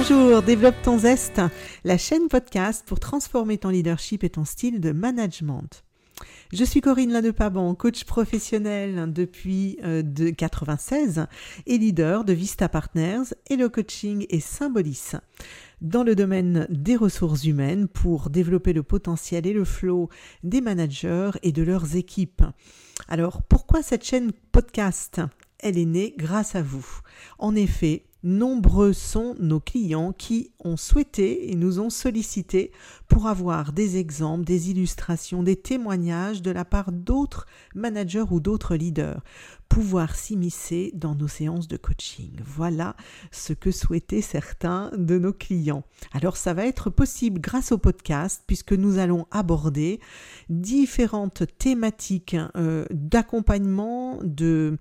Bonjour, développe ton zeste, la chaîne podcast pour transformer ton leadership et ton style de management. Je suis Corinne Lanepaban, coach professionnel depuis euh, de 96 et leader de Vista Partners le coaching et Symbolis dans le domaine des ressources humaines pour développer le potentiel et le flow des managers et de leurs équipes. Alors pourquoi cette chaîne podcast? Elle est née grâce à vous. En effet, nombreux sont nos clients qui ont souhaité et nous ont sollicité pour avoir des exemples, des illustrations, des témoignages de la part d'autres managers ou d'autres leaders, pouvoir s'immiscer dans nos séances de coaching. Voilà ce que souhaitaient certains de nos clients. Alors ça va être possible grâce au podcast puisque nous allons aborder différentes thématiques euh, d'accompagnement, de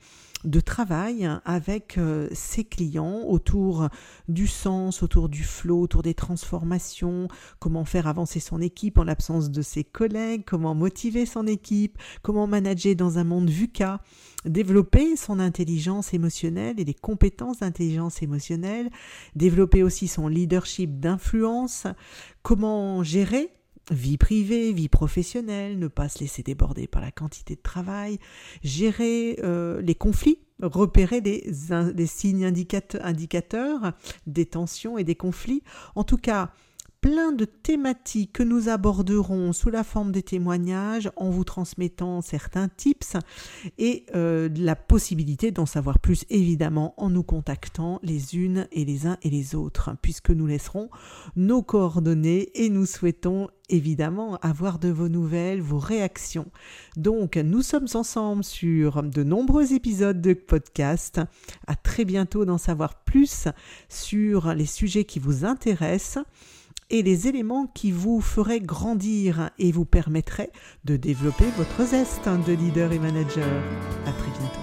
travail avec euh, ses clients autour du sens, autour du flow, autour des transformations, comment faire avancer son équipe en l'absence de ses collègues, comment motiver son équipe, comment manager dans un monde VUCA, développer son intelligence émotionnelle et les compétences d'intelligence émotionnelle, développer aussi son leadership d'influence, comment gérer vie privée, vie professionnelle, ne pas se laisser déborder par la quantité de travail, gérer euh, les conflits, repérer les, signes indicateurs des tensions et des conflits. En tout cas, plein de thématiques que nous aborderons sous la forme des témoignages en vous transmettant certains tips et euh, la possibilité d'en savoir plus évidemment en nous contactant les unes et les uns et les autres puisque nous laisserons nos coordonnées et nous souhaitons évidemment avoir de vos nouvelles, vos réactions. Donc nous sommes ensemble sur de nombreux épisodes de podcast. À très bientôt d'en savoir plus sur les sujets qui vous intéressent et les éléments qui vous feraient grandir et vous permettraient de développer votre zeste de leader et manager. À très bientôt.